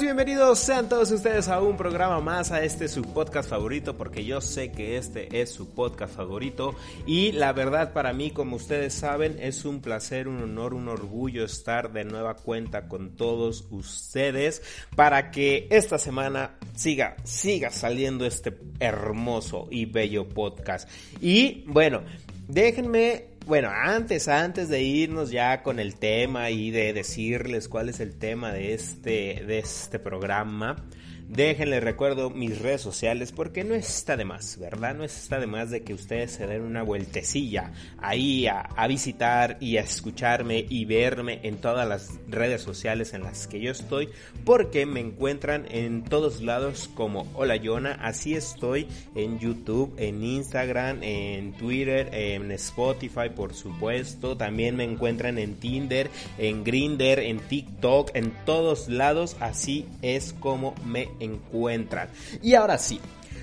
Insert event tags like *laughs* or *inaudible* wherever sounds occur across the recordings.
Bienvenidos sean todos ustedes a un programa más, a este su podcast favorito, porque yo sé que este es su podcast favorito y la verdad para mí, como ustedes saben, es un placer, un honor, un orgullo estar de nueva cuenta con todos ustedes para que esta semana siga, siga saliendo este hermoso y bello podcast. Y bueno, déjenme bueno, antes, antes de irnos ya con el tema y de decirles cuál es el tema de este, de este programa, Déjenles recuerdo mis redes sociales porque no está de más, ¿verdad? No está de más de que ustedes se den una vueltecilla ahí a, visitar y a escucharme y verme en todas las redes sociales en las que yo estoy porque me encuentran en todos lados como Hola Yona, así estoy en YouTube, en Instagram, en Twitter, en Spotify por supuesto, también me encuentran en Tinder, en Grinder, en TikTok, en todos lados, así es como me encuentran. Y ahora sí,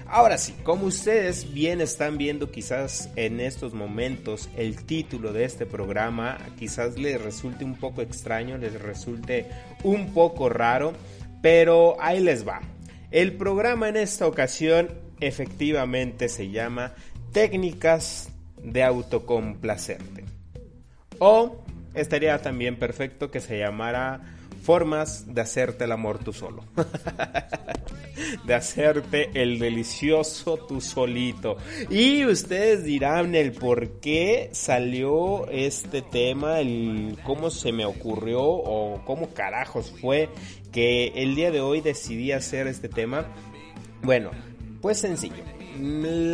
Ahora sí, como ustedes bien están viendo quizás en estos momentos el título de este programa, quizás les resulte un poco extraño, les resulte un poco raro, pero ahí les va. El programa en esta ocasión efectivamente se llama Técnicas de autocomplacerte. O estaría también perfecto que se llamara formas de hacerte el amor tú solo. *laughs* de hacerte el delicioso tú solito. Y ustedes dirán el por qué salió este tema, el cómo se me ocurrió o cómo carajos fue que el día de hoy decidí hacer este tema. Bueno, pues sencillo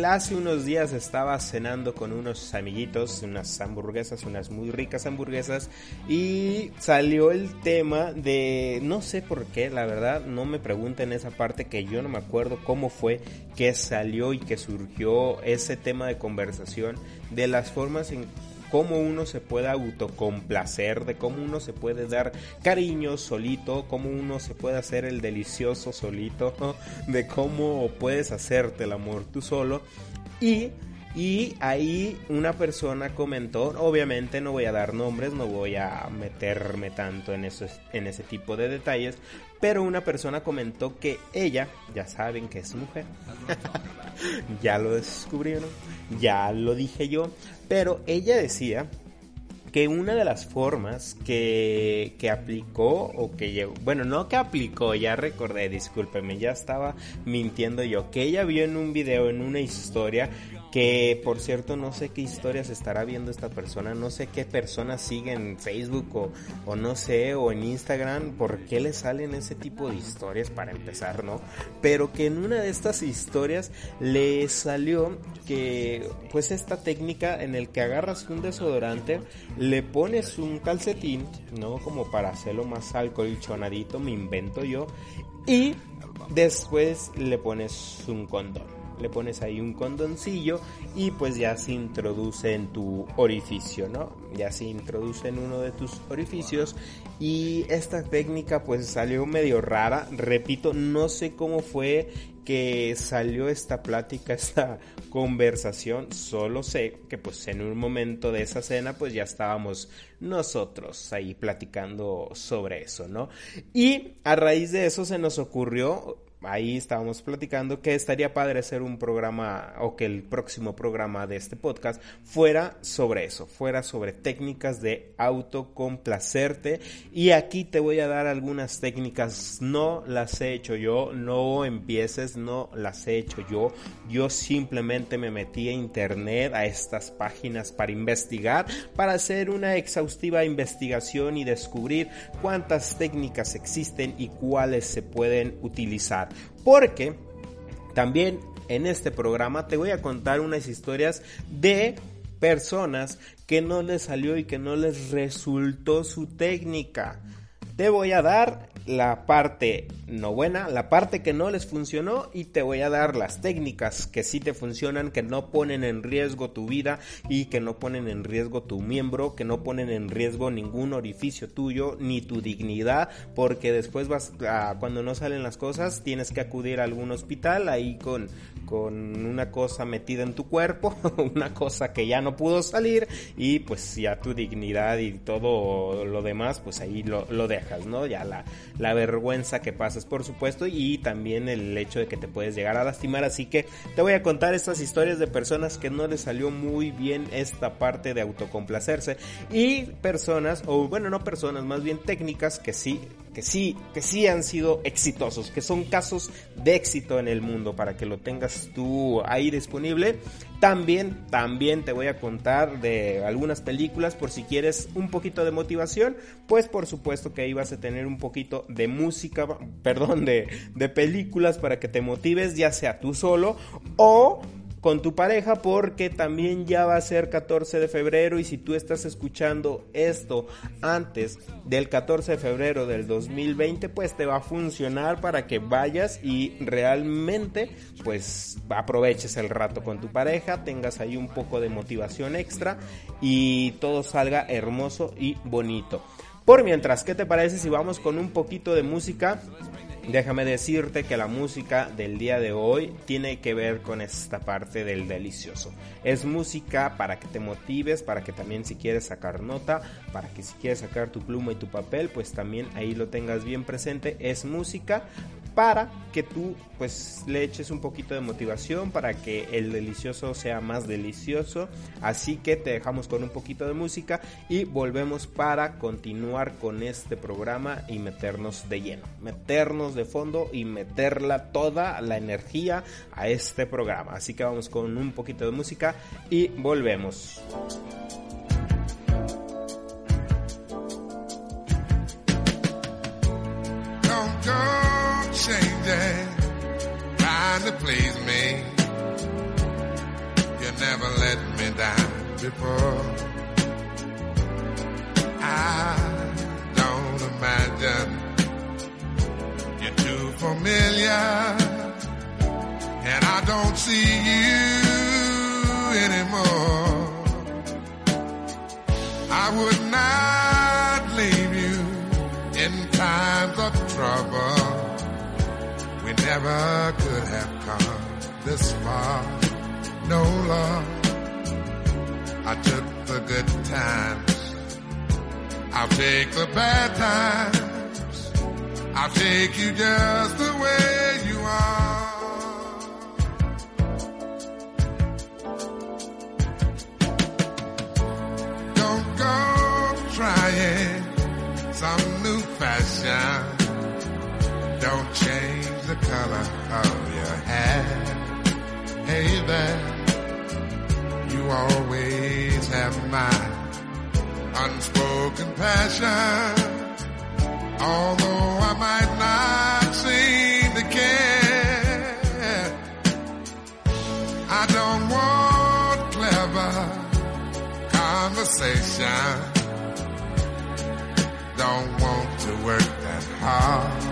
Hace unos días estaba cenando con unos amiguitos, unas hamburguesas, unas muy ricas hamburguesas, y salió el tema de, no sé por qué, la verdad, no me pregunten esa parte que yo no me acuerdo cómo fue que salió y que surgió ese tema de conversación de las formas en cómo uno se puede autocomplacer, de cómo uno se puede dar cariño solito, cómo uno se puede hacer el delicioso solito, de cómo puedes hacerte el amor tú solo. Y y ahí una persona comentó, obviamente no voy a dar nombres, no voy a meterme tanto en, eso, en ese tipo de detalles, pero una persona comentó que ella, ya saben que es mujer, *laughs* ya lo descubrieron, ya lo dije yo, pero ella decía que una de las formas que, que aplicó o que llegó, bueno, no que aplicó, ya recordé, discúlpeme, ya estaba mintiendo yo, que ella vio en un video, en una historia, que por cierto no sé qué historias estará viendo esta persona, no sé qué personas sigue en Facebook o, o, no sé, o en Instagram, por qué le salen ese tipo de historias para empezar, ¿no? Pero que en una de estas historias le salió que pues esta técnica en el que agarras un desodorante, le pones un calcetín, ¿no? Como para hacerlo más alcolchonadito, me invento yo, y después le pones un condón le pones ahí un condoncillo y pues ya se introduce en tu orificio, ¿no? Ya se introduce en uno de tus orificios y esta técnica pues salió medio rara, repito, no sé cómo fue que salió esta plática, *laughs* esta conversación, solo sé que pues en un momento de esa cena pues ya estábamos nosotros ahí platicando sobre eso, ¿no? Y a raíz de eso se nos ocurrió ahí estábamos platicando que estaría padre hacer un programa o que el próximo programa de este podcast fuera sobre eso, fuera sobre técnicas de autocomplacerte. Y aquí te voy a dar algunas técnicas, no las he hecho yo, no empieces, no las he hecho yo, yo simplemente me metí a internet, a estas páginas para investigar, para hacer una exhaustiva investigación y descubrir cuántas técnicas existen y cuáles se pueden utilizar. Porque también en este programa te voy a contar unas historias de personas que no les salió y que no les resultó su técnica. Te voy a dar la parte no buena, la parte que no les funcionó y te voy a dar las técnicas que sí te funcionan, que no ponen en riesgo tu vida y que no ponen en riesgo tu miembro, que no ponen en riesgo ningún orificio tuyo ni tu dignidad, porque después vas a, cuando no salen las cosas tienes que acudir a algún hospital ahí con con una cosa metida en tu cuerpo, *laughs* una cosa que ya no pudo salir y pues ya tu dignidad y todo lo demás pues ahí lo, lo ¿no? Ya la, la vergüenza que pasas, por supuesto, y también el hecho de que te puedes llegar a lastimar. Así que te voy a contar estas historias de personas que no les salió muy bien esta parte de autocomplacerse y personas, o bueno, no personas, más bien técnicas que sí que sí, que sí han sido exitosos, que son casos de éxito en el mundo para que lo tengas tú ahí disponible. También, también te voy a contar de algunas películas por si quieres un poquito de motivación, pues por supuesto que ahí vas a tener un poquito de música, perdón, de, de películas para que te motives, ya sea tú solo o con tu pareja porque también ya va a ser 14 de febrero y si tú estás escuchando esto antes del 14 de febrero del 2020 pues te va a funcionar para que vayas y realmente pues aproveches el rato con tu pareja, tengas ahí un poco de motivación extra y todo salga hermoso y bonito. Por mientras, ¿qué te parece si vamos con un poquito de música? Déjame decirte que la música del día de hoy tiene que ver con esta parte del delicioso. Es música para que te motives, para que también si quieres sacar nota, para que si quieres sacar tu pluma y tu papel, pues también ahí lo tengas bien presente. Es música para que tú pues le eches un poquito de motivación para que el delicioso sea más delicioso. Así que te dejamos con un poquito de música y volvemos para continuar con este programa y meternos de lleno, meternos de fondo y meterla toda la energía a este programa. Así que vamos con un poquito de música y volvemos. Changing, trying to please me. You never let me down before. I don't imagine you're too familiar, and I don't see you anymore. I would not leave you in times of trouble never could have come this far. No love. I took the good times. I'll take the bad times. I'll take you just the way you are. Don't go trying some new fashion. Don't change the color of your hair. Hey there, you always have my unspoken passion. Although I might not seem to care, I don't want clever conversation. Don't want to work that hard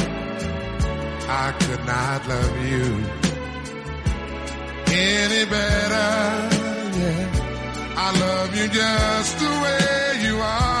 I could not love you any better. Yeah, I love you just the way you are.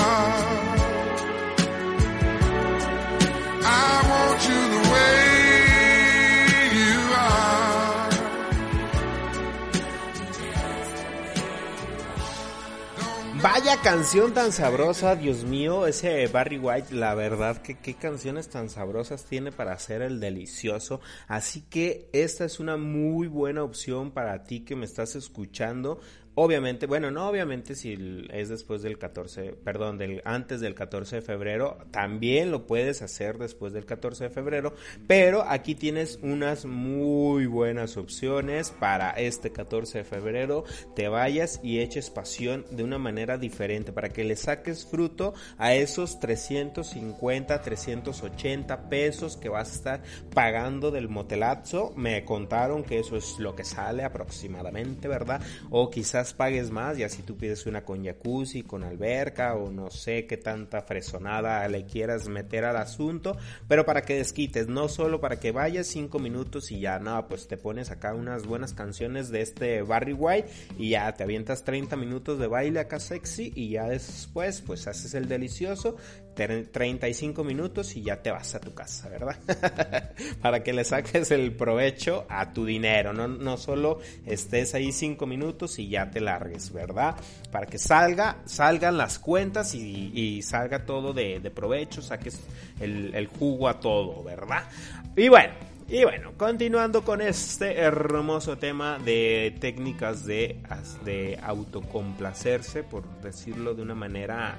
Vaya canción tan sabrosa, Dios mío, ese Barry White, la verdad que qué canciones tan sabrosas tiene para hacer el delicioso. Así que esta es una muy buena opción para ti que me estás escuchando. Obviamente, bueno, no obviamente si es después del 14, perdón, del antes del 14 de febrero, también lo puedes hacer después del 14 de febrero, pero aquí tienes unas muy buenas opciones para este 14 de febrero, te vayas y eches pasión de una manera diferente para que le saques fruto a esos 350, 380 pesos que vas a estar pagando del motelazo. Me contaron que eso es lo que sale aproximadamente, ¿verdad? O quizás pagues más y así tú pides una con jacuzzi, con alberca o no sé qué tanta fresonada le quieras meter al asunto, pero para que desquites, no solo para que vayas cinco minutos y ya, no, pues te pones acá unas buenas canciones de este Barry White y ya te avientas 30 minutos de baile acá sexy y ya después pues haces el delicioso, 35 minutos y ya te vas a tu casa, ¿verdad? *laughs* para que le saques el provecho a tu dinero, no, no solo estés ahí 5 minutos y ya te largues, ¿verdad? Para que salga, salgan las cuentas y, y salga todo de, de, provecho, saques el, el jugo a todo, ¿verdad? Y bueno, y bueno, continuando con este hermoso tema de técnicas de, de autocomplacerse, por decirlo de una manera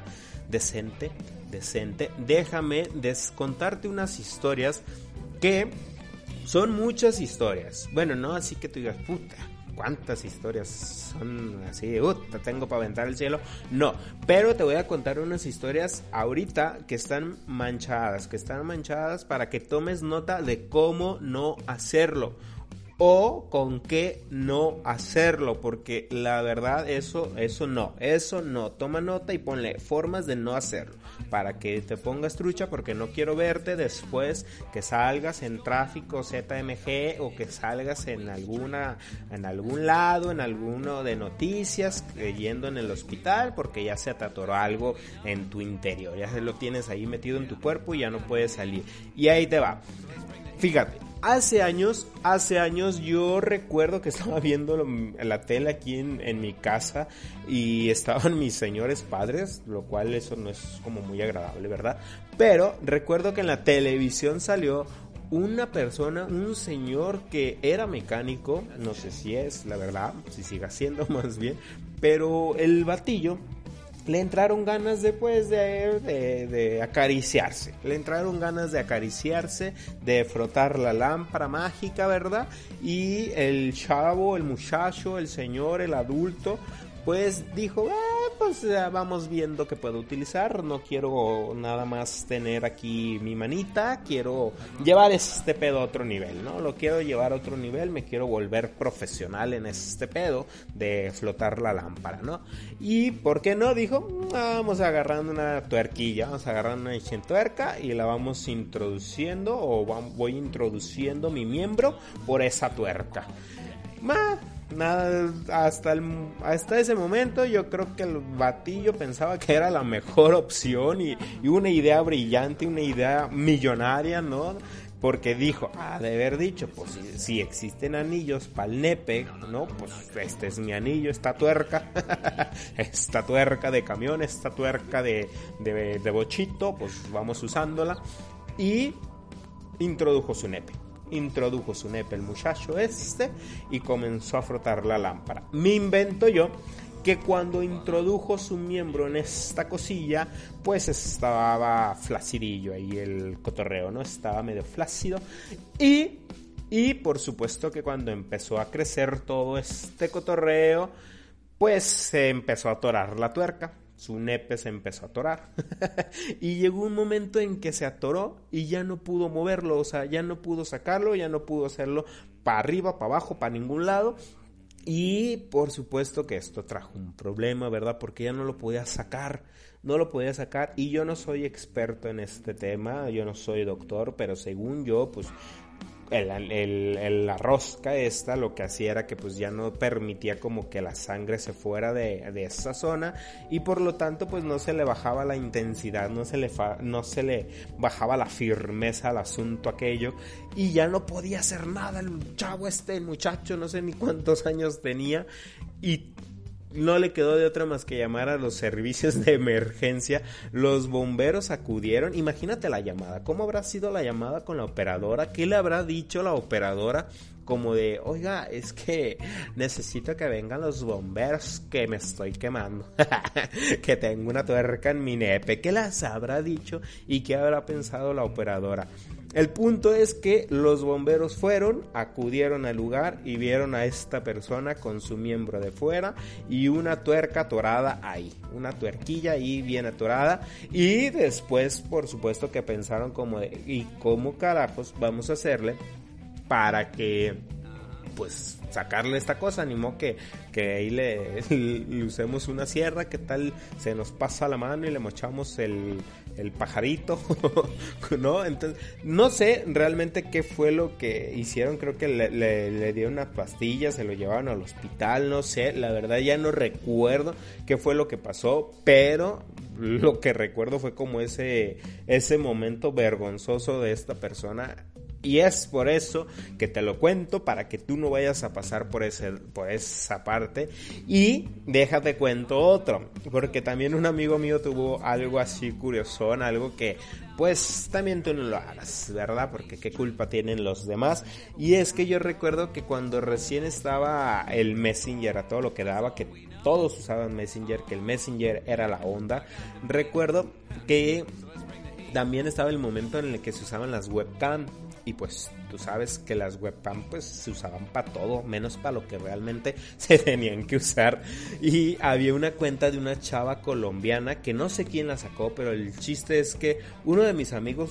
decente, decente, déjame descontarte unas historias que son muchas historias. Bueno, no así que tú digas, puta, cuántas historias son así, uh, te tengo para aventar el cielo. No, pero te voy a contar unas historias ahorita que están manchadas, que están manchadas para que tomes nota de cómo no hacerlo o con qué no hacerlo, porque la verdad eso eso no, eso no, toma nota y ponle formas de no hacerlo, para que te pongas trucha porque no quiero verte después que salgas en tráfico ZMG o que salgas en alguna en algún lado, en alguno de noticias eh, yendo en el hospital porque ya se te atoró algo en tu interior, ya se lo tienes ahí metido en tu cuerpo y ya no puedes salir. Y ahí te va. Fíjate, Hace años, hace años yo recuerdo que estaba viendo la tele aquí en, mi casa y estaban *laughs* mis señores padres, lo cual eso no es como muy agradable, ¿verdad? Pero recuerdo que en la televisión salió una persona, un señor que era mecánico, no sé si es, la verdad, si siga siendo *laughs* más bien, pero el batillo le entraron ganas después de, de, acariciarse. Le entraron ganas de acariciarse, de frotar la lámpara mágica, ¿verdad? Y el chavo, el muchacho, el señor, el adulto, pues dijo, ah, pues vamos viendo que puedo utilizar, no quiero nada más tener aquí mi manita, quiero llevar este pedo a otro nivel, ¿no? Lo quiero llevar a otro nivel, me quiero volver profesional en este pedo de flotar la lámpara, ¿no? Y, ¿por qué no? Dijo, vamos agarrando una tuerquilla, vamos agarrando una tuerca y la vamos introduciendo o voy introduciendo mi miembro por esa tuerca. Nada, hasta, el, hasta ese momento yo creo que el batillo pensaba que era la mejor opción y, una idea brillante, una idea millonaria, ¿no? Porque dijo, ah, de haber dicho, pues si, si existen anillos para el nepe, ¿no? Pues este es mi anillo, esta tuerca, *laughs* esta tuerca de camión, esta tuerca de, de, de bochito, pues vamos usándola. Y introdujo su nepe introdujo su nepe el muchacho este y comenzó a frotar la lámpara. Me invento yo que cuando introdujo su miembro en esta cosilla, pues estaba flacidillo ahí el cotorreo, ¿no? Estaba medio flácido. Y, y por supuesto que cuando empezó a crecer todo este cotorreo, pues se empezó a atorar la tuerca su nepe se empezó a atorar. *laughs* y llegó un momento en que se atoró y ya no pudo moverlo, o sea, ya no pudo sacarlo, ya no pudo hacerlo para arriba, para abajo, para ningún lado. Y por supuesto que esto trajo un problema, ¿verdad? Porque ya no lo podía sacar, no lo podía sacar. Y yo no soy experto en este tema, yo no soy doctor, pero según yo, pues el, la rosca esta lo que hacía era que pues ya no permitía como que la sangre se fuera de, de esa zona y por lo tanto pues no se le bajaba la intensidad, no se le, no se le bajaba la firmeza al asunto aquello y ya no podía hacer nada el chavo este, el muchacho, no sé ni cuántos años tenía y no le quedó de otra más que llamar a los servicios de emergencia. Los bomberos acudieron. Imagínate la llamada. ¿Cómo habrá sido la llamada con la operadora? ¿Qué le habrá dicho la operadora? Como de, oiga, es que necesito que vengan los bomberos que me estoy quemando. *laughs* que tengo una tuerca en mi nepe. ¿Qué las habrá dicho y qué habrá pensado la operadora? El punto es que los bomberos fueron, acudieron al lugar y vieron a esta persona con su miembro de fuera y una tuerca atorada ahí, una tuerquilla ahí bien atorada. Y después por supuesto que pensaron como de, ¿y cómo carajos vamos a hacerle para que pues sacarle esta cosa, animó que, que ahí le, *laughs* le, usemos una sierra, que tal se nos pasa la mano y le mochamos el, el pajarito, *laughs* ¿no? Entonces, no sé realmente qué fue lo que hicieron, creo que le, le, dieron unas pastillas, se lo llevaron al hospital, no sé, la verdad ya no recuerdo qué fue lo que pasó, pero lo que recuerdo fue como ese, ese momento vergonzoso de esta persona y es por eso que te lo cuento, para que tú no vayas a pasar por, ese, por esa parte. Y déjate cuento otro, porque también un amigo mío tuvo algo así curioso, algo que pues también tú no lo hagas, ¿verdad? Porque qué culpa tienen los demás. Y es que yo recuerdo que cuando recién estaba el Messenger a todo lo que daba, que todos usaban Messenger, que el Messenger era la onda, recuerdo que también estaba el momento en el que se usaban las webcam y pues tú sabes que las webcam pues se usaban para todo, menos para lo que realmente *laughs* se tenían que usar. Y había una cuenta de una chava colombiana que no sé quién la sacó, pero el chiste es que uno de mis amigos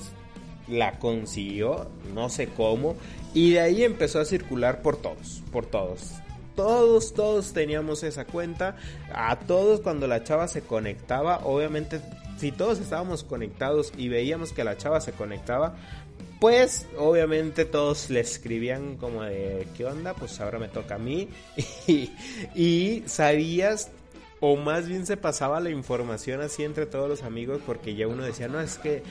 la consiguió, no sé cómo, y de ahí empezó a circular por todos, por todos. Todos, todos teníamos esa cuenta. A todos cuando la chava se conectaba, obviamente si todos estábamos conectados y veíamos que la chava se conectaba, pues obviamente todos le escribían como de ¿qué onda? Pues ahora me toca a mí *laughs* y, sabías o más bien se pasaba la información así entre todos los amigos porque ya uno decía, no, es que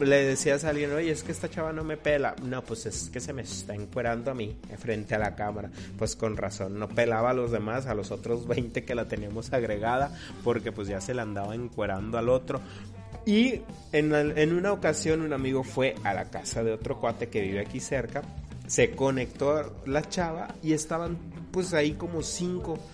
le decías a alguien, oye, es que esta chava no me pela. No, pues es que se me está encuerando a mí frente a la cámara. Pues con razón, no pelaba a los demás, a los otros 20 que la teníamos agregada, porque pues ya se la andaba encuerando al otro. Y en, una ocasión un amigo fue a la casa de otro cuate que vive aquí cerca, se conectó la chava y estaban pues ahí como cinco. *laughs*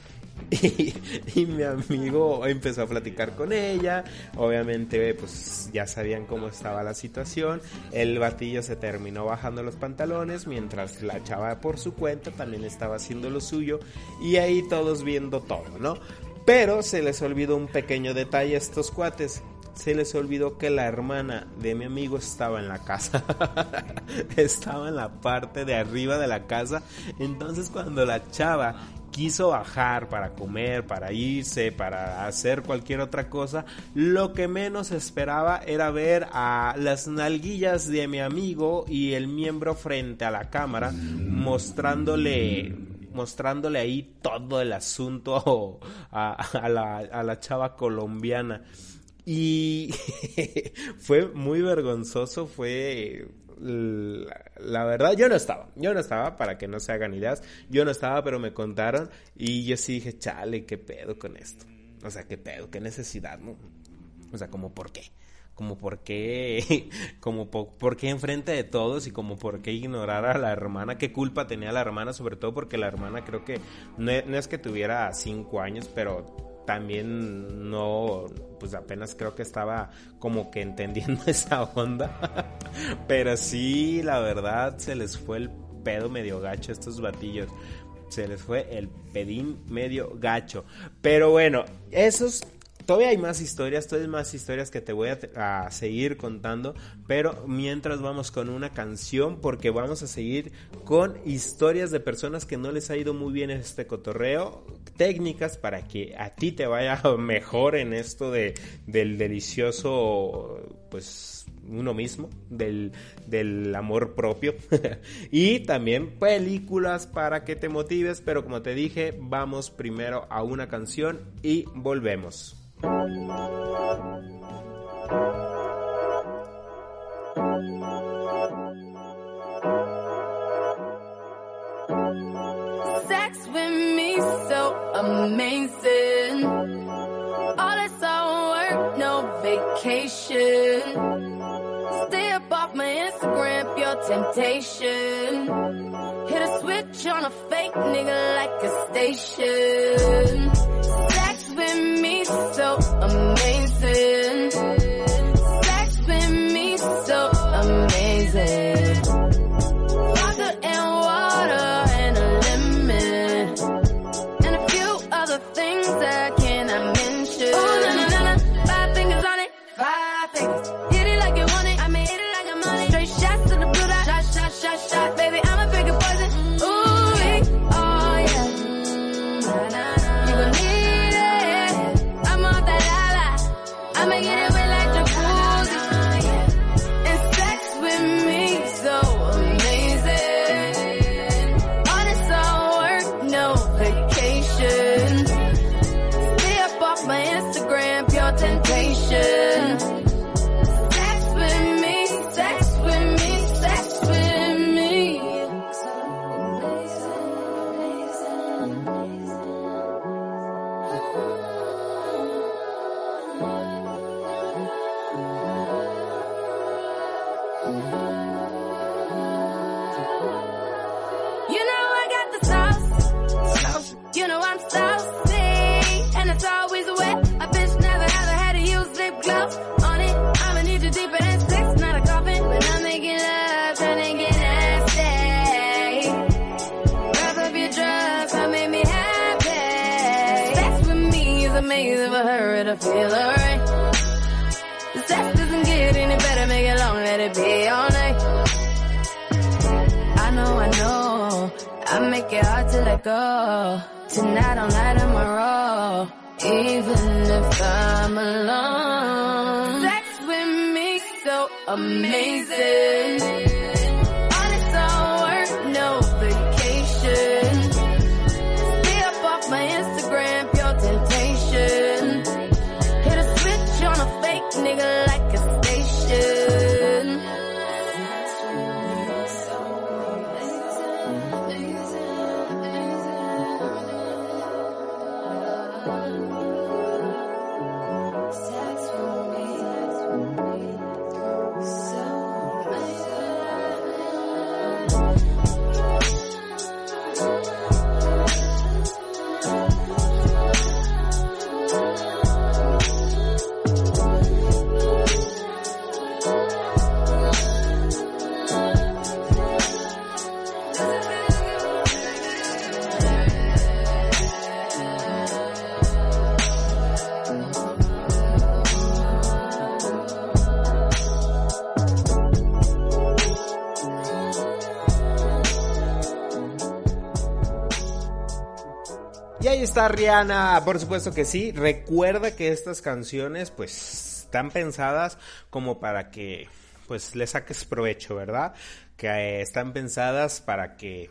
Y, mi amigo empezó a platicar con ella, obviamente pues ya sabían cómo estaba la situación, el batillo se terminó bajando los pantalones mientras la chava por su cuenta también estaba haciendo lo suyo y ahí todos viendo todo, ¿no? Pero se les olvidó un pequeño detalle a estos cuates se les olvidó que la hermana de mi amigo estaba en la casa. *laughs* estaba en la parte de arriba de la casa. Entonces cuando la chava quiso bajar para comer, para irse, para hacer cualquier otra cosa, lo que menos esperaba era ver a las nalguillas de mi amigo y el miembro frente a la cámara mostrándole mostrándole ahí todo el asunto *laughs* a, la, a la chava colombiana. Y *laughs* fue muy vergonzoso, fue la, verdad, yo no estaba, yo no estaba, para que no se hagan ideas, yo no estaba, pero me contaron y yo sí dije, chale, qué pedo con esto. O sea, qué pedo, qué necesidad. O sea, como por qué, como por qué, *laughs* como por, qué enfrente de todos y como por qué ignorar a la hermana, qué culpa tenía la hermana, sobre todo porque la hermana creo que no, no es que tuviera cinco años, pero también no, pues apenas creo que estaba como que entendiendo *laughs* esa onda. Pero sí, la verdad, se les fue el pedo medio gacho a estos batillos. Se les fue el pedín medio gacho. Pero bueno, esos todavía hay más historias, todavía hay más historias que te voy a, seguir contando, pero mientras vamos con una canción porque vamos a seguir con historias de personas que no les ha ido muy bien este cotorreo, técnicas para que a ti te vaya *laughs* mejor en esto de del delicioso pues uno mismo, del, del amor propio *laughs* y también películas para que te motives, pero como te dije, vamos primero a una canción y volvemos. Sex with me so amazing. All this all work, no vacation. Stay up off my Instagram, pure temptation. Hit a switch on a fake nigga like a station. With me so amazing. Go. Oh, tonight all night on my roll. Even if I'm alone. Sex with me so amazing. Rihanna, por supuesto que sí. Recuerda que estas canciones pues están pensadas como para que pues le saques provecho, ¿verdad? Que eh, están pensadas para que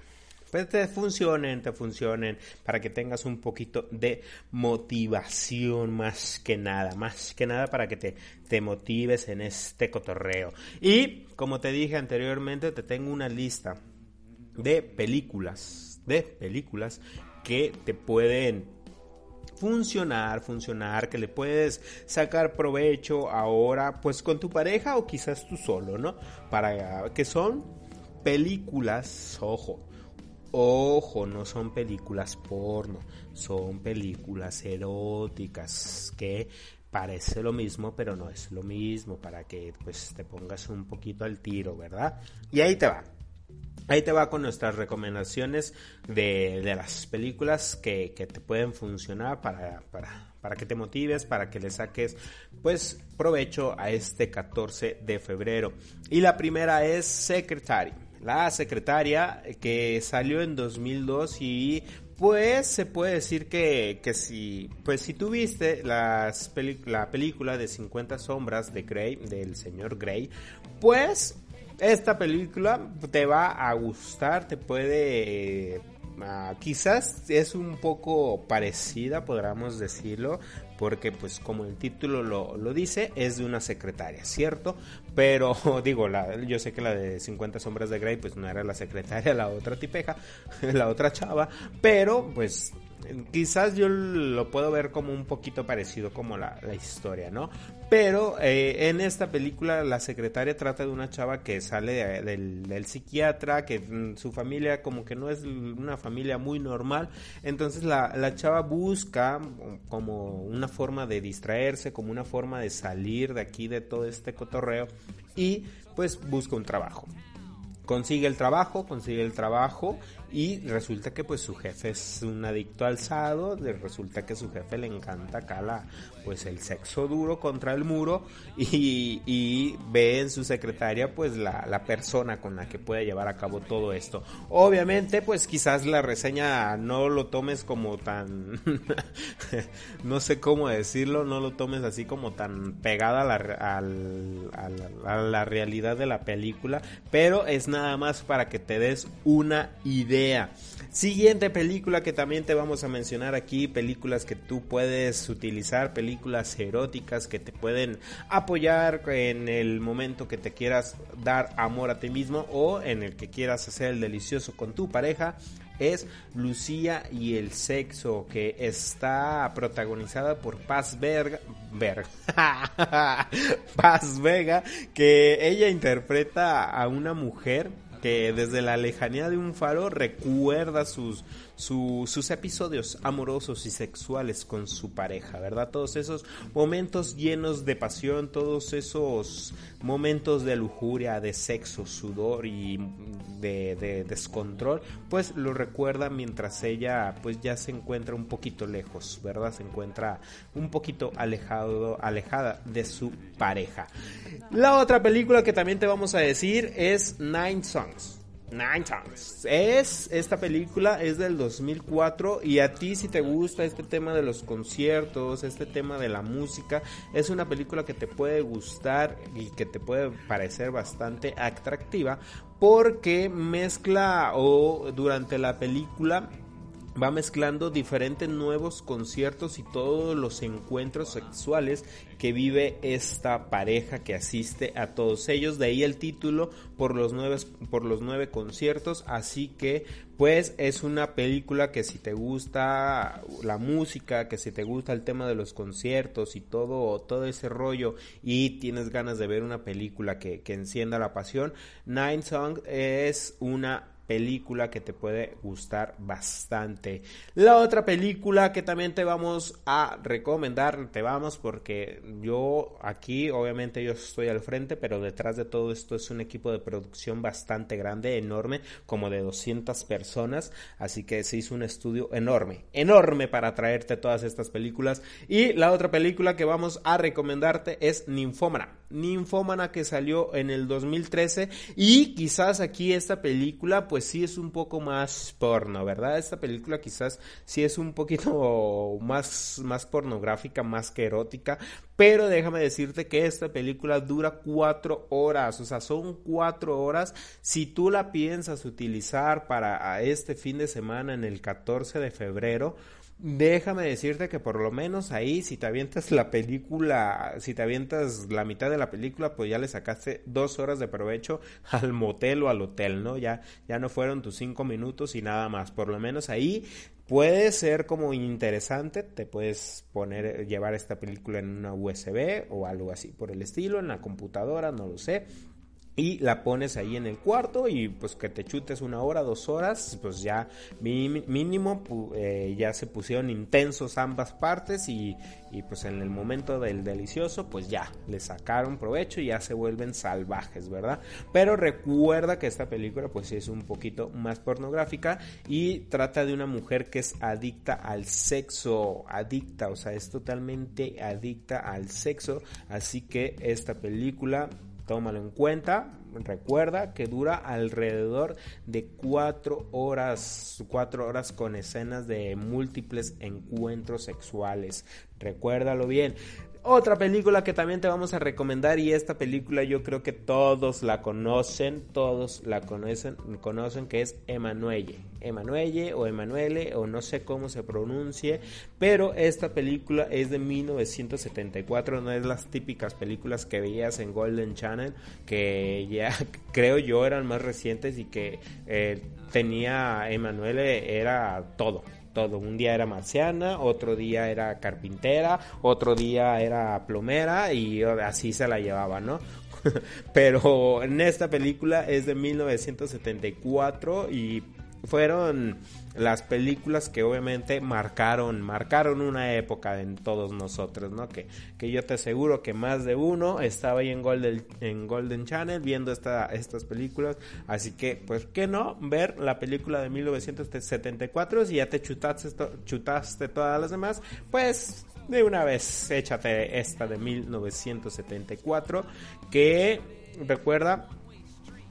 pues te funcionen, te funcionen, para que tengas un poquito de motivación más que nada, más que nada para que te, te motives en este cotorreo. Y como te dije anteriormente, te tengo una lista de películas, de películas que te pueden funcionar, funcionar, que le puedes sacar provecho ahora, pues con tu pareja o quizás tú solo, ¿no? Para que son películas, ojo, ojo, no son películas porno, son películas eróticas que parece lo mismo, pero no es lo mismo, para que pues te pongas un poquito al tiro, ¿verdad? Y ahí te va. Ahí te va con nuestras recomendaciones de, las películas que, te pueden funcionar para, para, que te motives, para que le saques pues provecho a este 14 de febrero. Y la primera es Secretary. La secretaria que salió en 2002 y pues se puede decir que, que si, pues si tuviste las la película de 50 sombras de Grey, del señor Grey, pues esta película te va a gustar, te puede... Eh, quizás es un poco parecida, podríamos decirlo, porque pues como el título lo, lo, dice, es de una secretaria, ¿cierto? Pero *laughs* digo, la, yo sé que la de 50 sombras de Grey pues no era la secretaria, la otra tipeja, *laughs* la otra chava, pero pues quizás yo lo puedo ver como un poquito parecido como la, historia, ¿no? Pero eh, en esta película la secretaria trata de una chava que sale del, psiquiatra, que mm, su familia como que no es una familia muy normal, entonces la, la chava busca como una forma de distraerse, como una forma de salir de aquí de todo este cotorreo y pues busca un trabajo consigue el trabajo, consigue el trabajo y resulta que pues su jefe es un adicto alzado, resulta que su jefe le encanta acá la, pues el sexo duro contra el muro y, ve en su secretaria pues la, la, persona con la que puede llevar a cabo todo esto. Obviamente pues quizás la reseña no lo tomes como tan, *laughs* no sé cómo decirlo, no lo tomes así como tan pegada a la, a la realidad de la película, pero es nada más para que te des una idea. Siguiente película que también te vamos a mencionar aquí, películas que tú puedes utilizar, películas eróticas que te pueden apoyar en el momento que te quieras dar amor a ti mismo o en el que quieras hacer el delicioso con tu pareja es Lucía y el sexo, que está protagonizada por Paz Verga, *laughs* Paz Vega, que ella interpreta a una mujer que desde la lejanía de un faro recuerda sus, sus episodios amorosos y sexuales con su pareja, ¿verdad? Todos esos momentos llenos de pasión, todos esos momentos de lujuria, de sexo, sudor y de, descontrol, pues lo recuerda mientras ella pues ya se encuentra un poquito lejos, ¿verdad? Se encuentra un poquito alejado, alejada de su pareja. La otra película que también te vamos a decir es Nine Songs. Nine Times. Es esta película es del 2004 y a ti si te gusta este tema de los conciertos, este tema de la música, es una película que te puede gustar y que te puede parecer bastante atractiva porque mezcla o durante la película va mezclando diferentes nuevos conciertos y todos los encuentros sexuales que vive esta pareja que asiste a todos ellos. De ahí el título por los nueve, por los nueve conciertos. Así que pues es una película que si te gusta la música, que si te gusta el tema de los conciertos y todo, todo ese rollo y tienes ganas de ver una película que, que encienda la pasión, Nine Song es una película que te puede gustar bastante. La otra película que también te vamos a recomendar, te vamos porque yo aquí obviamente yo estoy al frente, pero detrás de todo esto es un equipo de producción bastante grande, enorme, como de 200 personas, así que se hizo un estudio enorme, enorme para traerte todas estas películas. Y la otra película que vamos a recomendarte es Ninfómana. Ninfómana que salió en el 2013 y quizás aquí esta película pues sí es un poco más porno, ¿verdad? Esta película quizás sí es un poquito *laughs* más, más pornográfica, más que erótica, pero déjame decirte que esta película dura cuatro horas, o sea, son cuatro horas. Si tú la piensas utilizar para este fin de semana en el 14 de febrero, Déjame decirte que por lo menos ahí, si te avientas la película, si te avientas la mitad de la película, pues ya le sacaste dos horas de provecho *laughs* al motel o al hotel, ¿no? Ya, ya no fueron tus cinco minutos y nada más. Por lo menos ahí puede ser como interesante. Te puedes poner, llevar esta película en una USB o algo así por el estilo, en la computadora, no lo sé y la pones ahí en el cuarto y pues que te chutes una hora, dos horas, pues ya mínimo eh, ya se pusieron intensos ambas partes y, y, pues en el momento del delicioso pues ya le sacaron provecho y ya se vuelven salvajes, ¿verdad? Pero recuerda que esta película pues es un poquito más pornográfica y trata de una mujer que es adicta al sexo, adicta, o sea, es totalmente adicta al sexo, así que esta película tómalo en cuenta. Recuerda que dura alrededor de cuatro horas, cuatro horas con escenas de múltiples encuentros sexuales. Recuérdalo bien. Otra película que también te vamos a recomendar y esta película yo creo que todos la conocen, todos la conocen, conocen que es Emanuelle. Emanuelle o Emanuele o no sé cómo se pronuncie, pero esta película es de 1974, no es las típicas películas que veías en Golden Channel, que ya *laughs* creo yo eran más recientes y que eh, tenía Emanuele era todo todo. Un día era marciana, otro día era carpintera, otro día era plomera y así se la llevaba, ¿no? *laughs* Pero en esta película es de 1974 y fueron las películas que obviamente marcaron, marcaron una época en todos nosotros, ¿no? Que, que yo te aseguro que más de uno estaba ahí en Golden, en Golden Channel viendo esta, estas películas, así que, pues, ¿qué no? Ver la película de 1974, si ya te chutaste, chutaste todas las demás, pues de una vez échate esta de 1974 que recuerda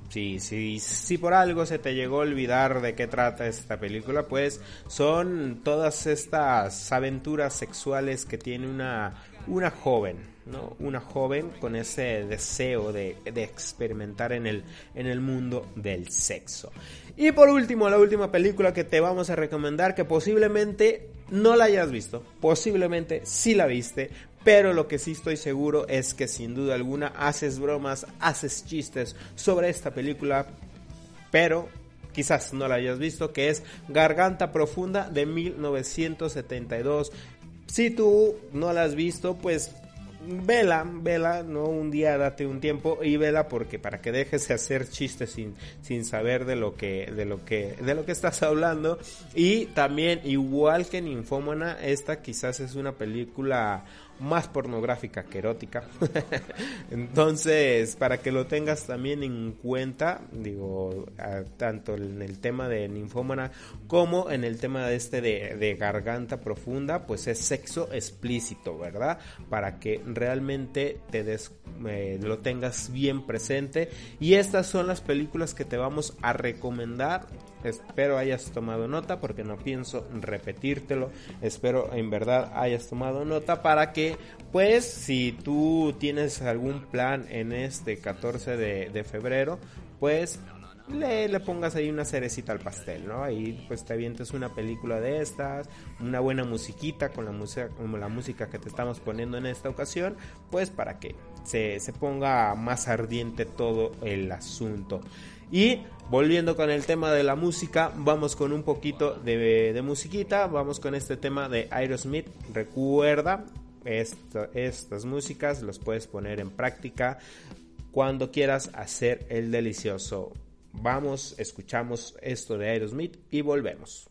Sí, sí, si por algo se te llegó a olvidar de qué trata esta película, pues son todas estas aventuras sexuales que tiene una, una joven, ¿no? Una joven con ese deseo de, de, experimentar en el, en el mundo del sexo. Y por último, la última película que te vamos a recomendar, que posiblemente no la hayas visto, posiblemente sí la viste, pero lo que sí estoy seguro es que sin duda alguna haces bromas, haces chistes sobre esta película, pero quizás no la hayas visto, que es Garganta Profunda de 1972. Si tú no la has visto, pues vela, vela, no un día date un tiempo y vela porque para que dejes de hacer chistes sin, sin saber de lo que de lo que de lo que estás hablando y también igual que en esta quizás es una película más pornográfica que erótica. *laughs* Entonces, para que lo tengas también en cuenta, digo, tanto en el tema de ninfómana como en el tema de este de, garganta profunda, pues es sexo explícito, ¿verdad? Para que realmente te des, eh, lo tengas bien presente. Y estas son las películas que te vamos a recomendar Espero hayas tomado nota porque no pienso repetírtelo. Espero en verdad hayas tomado nota para que pues si tú tienes algún plan en este 14 de, febrero pues le, pongas ahí una cerecita al pastel, ¿no? Ahí pues te avientes una película de estas, una buena musiquita con la música, como la música que te estamos poniendo en esta ocasión, pues para que se, se ponga más ardiente todo el asunto. Y volviendo con el tema de la música, vamos con un poquito de, musiquita, vamos con este tema de Aerosmith. Recuerda, estas músicas las puedes poner en práctica cuando quieras hacer el delicioso. Vamos, escuchamos esto de Aerosmith y volvemos.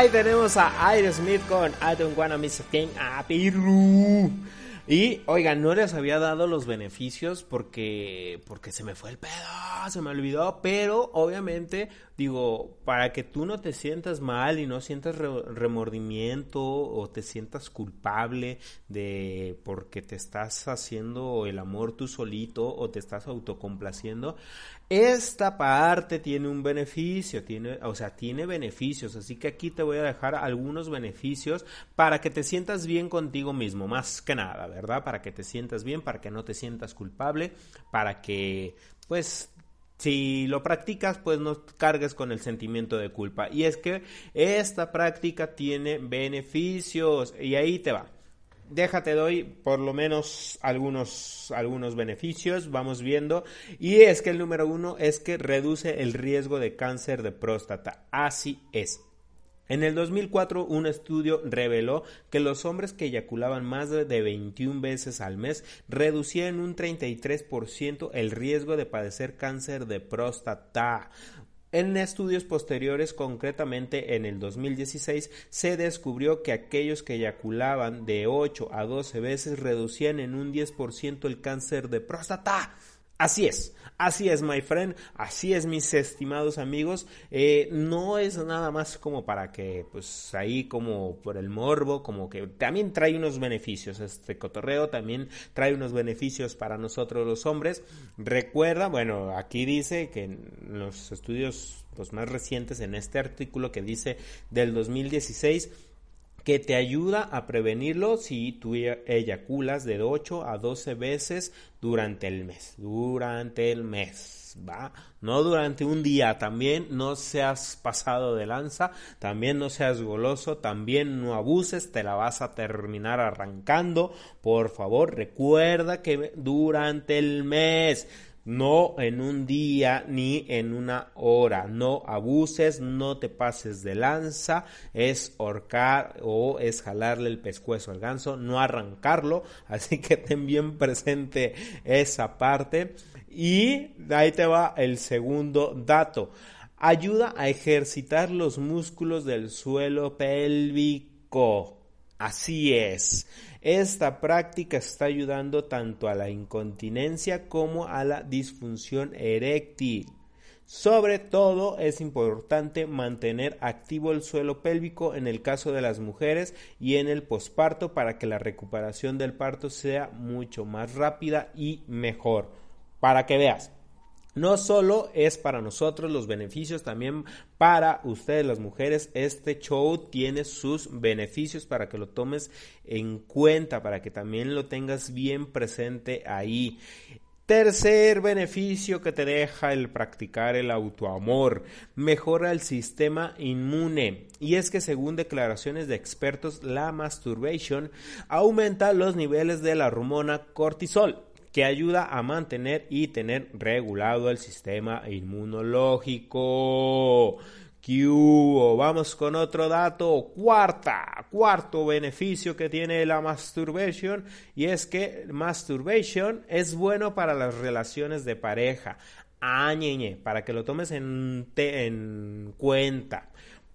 Ahí tenemos a Aerosmith con I Don't Wanna Miss a Thing a. Y oigan, no les había dado los beneficios porque porque se me fue el pedo, se me olvidó, pero obviamente digo, para que tú no te sientas mal y no sientas re- remordimiento o te sientas culpable de porque te estás haciendo el amor tú solito o te estás autocomplaciendo, esta parte tiene un beneficio, tiene, o sea, tiene beneficios, así que aquí te voy a dejar algunos beneficios para que te sientas bien contigo mismo, más que nada, ¿verdad? Para que te sientas bien, para que no te sientas culpable, para que, pues, si lo practicas, pues no cargues con el sentimiento de culpa. Y es que esta práctica tiene beneficios y ahí te va. Déjate doy por lo menos algunos, algunos beneficios, vamos viendo. Y es que el número uno es que reduce el riesgo de cáncer de próstata. Así es. En el 2004, un estudio reveló que los hombres que eyaculaban más de 21 veces al mes reducían un 33% el riesgo de padecer cáncer de próstata. En estudios posteriores, concretamente en el 2016, se descubrió que aquellos que eyaculaban de 8 a 12 veces reducían en un 10% el cáncer de próstata. Así es, así es, my friend, así es, mis estimados amigos. Eh, no es nada más como para que, pues ahí como por el morbo, como que también trae unos beneficios. Este cotorreo también trae unos beneficios para nosotros los hombres. Recuerda, bueno, aquí dice que en los estudios los más recientes, en este artículo que dice del 2016, que te ayuda a prevenirlo si tú eyaculas de 8 a 12 veces durante el mes, durante el mes, ¿va? No durante un día, también no seas pasado de lanza, también no seas goloso, también no abuses, te la vas a terminar arrancando, por favor, recuerda que durante el mes no en un día ni en una hora. No abuses, no te pases de lanza, es horcar o es jalarle el pescuezo al ganso, no arrancarlo. *laughs* Así que ten bien presente esa parte. Y ahí te va el segundo dato. Ayuda a ejercitar los músculos del suelo pélvico. Así es. Esta práctica está ayudando tanto a la incontinencia como a la disfunción eréctil. Sobre todo es importante mantener activo el suelo pélvico en el caso de las mujeres y en el posparto para que la recuperación del parto sea mucho más rápida y mejor. Para que veas, no solo es para nosotros los beneficios, también para ustedes las mujeres. Este show tiene sus beneficios para que lo tomes en cuenta, para que también lo tengas bien presente ahí. Tercer beneficio que te deja el practicar el autoamor, mejora el sistema inmune. Y es que según declaraciones de expertos, la masturbation aumenta los niveles de la hormona cortisol que ayuda a mantener y tener regulado el sistema inmunológico. Vamos con otro dato. Cuarta, cuarto beneficio que tiene la masturbation y es que masturbation es bueno para las relaciones de pareja. Añeñe, para que lo tomes en cuenta.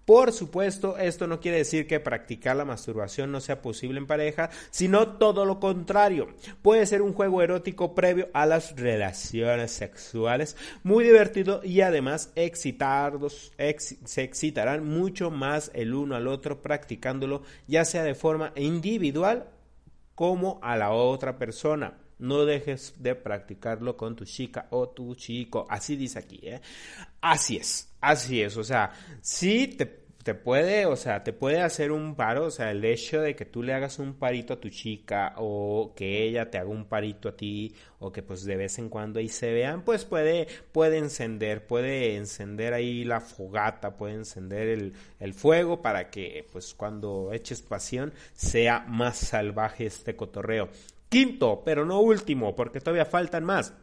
Por supuesto, esto no quiere decir que practicar la masturbación no sea posible en pareja, sino todo lo contrario. Puede ser un juego erótico previo a las relaciones sexuales, muy divertido y además se excitarán mucho más el uno al otro practicándolo, ya sea de forma individual como a la otra persona. No dejes de practicarlo con tu chica o tu chico. Así dice aquí, ¿eh? Así es, así es. O sea, sí te, te puede, o sea, te puede hacer un paro. O sea, el hecho de que tú le hagas un parito a tu chica o que ella te haga un parito a ti o que pues de vez en cuando ahí se vean, pues puede, puede encender, puede encender ahí la fogata, puede encender el, el fuego para que pues cuando eches pasión sea más salvaje este cotorreo. Quinto, pero no último, porque todavía faltan más.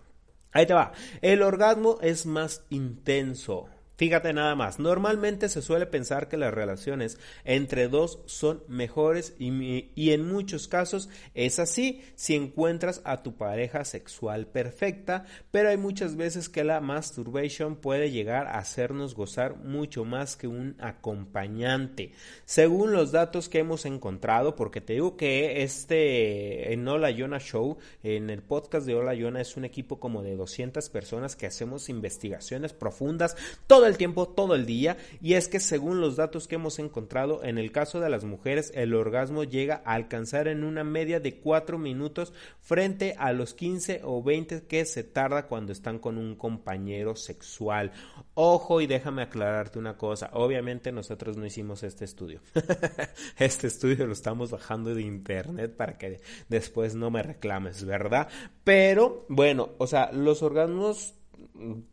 Ahí te va. El orgasmo es más intenso. Fíjate nada más, normalmente se suele pensar que las relaciones entre dos son mejores y, en muchos casos es así si encuentras a tu pareja sexual perfecta, pero hay muchas veces que la masturbation puede llegar a hacernos gozar mucho más que un acompañante. Según los datos que hemos encontrado, porque te digo que este en Hola Yona Show, en el podcast de Hola Yona es un equipo como de 200 personas que hacemos investigaciones profundas todo el tiempo, todo el día, y es que según los datos que hemos encontrado, en el caso de las mujeres, el orgasmo llega a alcanzar en una media de 4 minutos frente a los 15 o 20 que se tarda cuando están con un compañero sexual. Ojo y déjame aclararte una cosa, obviamente nosotros no hicimos este estudio. *laughs* este estudio lo estamos bajando de internet para que después no me reclames, ¿verdad? Pero bueno, o sea, los orgasmos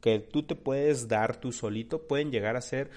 que tú te puedes dar tú solito pueden llegar a ser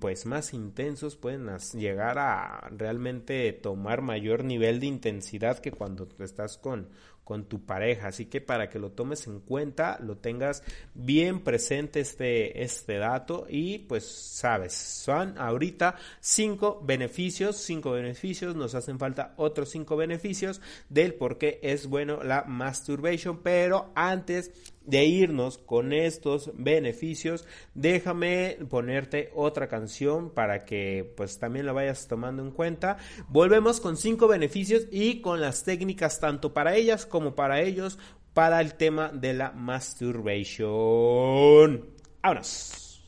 pues más intensos, pueden llegar a realmente tomar mayor nivel de intensidad que cuando estás con con tu pareja. Así que para que lo tomes en cuenta, lo tengas bien presente este, este dato y pues sabes, son ahorita cinco beneficios, cinco beneficios, nos hacen falta otros cinco beneficios del por qué es bueno la masturbation, pero antes de irnos con estos beneficios, déjame ponerte otra canción para que pues también la vayas tomando en cuenta. Volvemos con cinco beneficios y con las técnicas tanto para ellas como para ellos para el tema de la masturbation. Vámonos.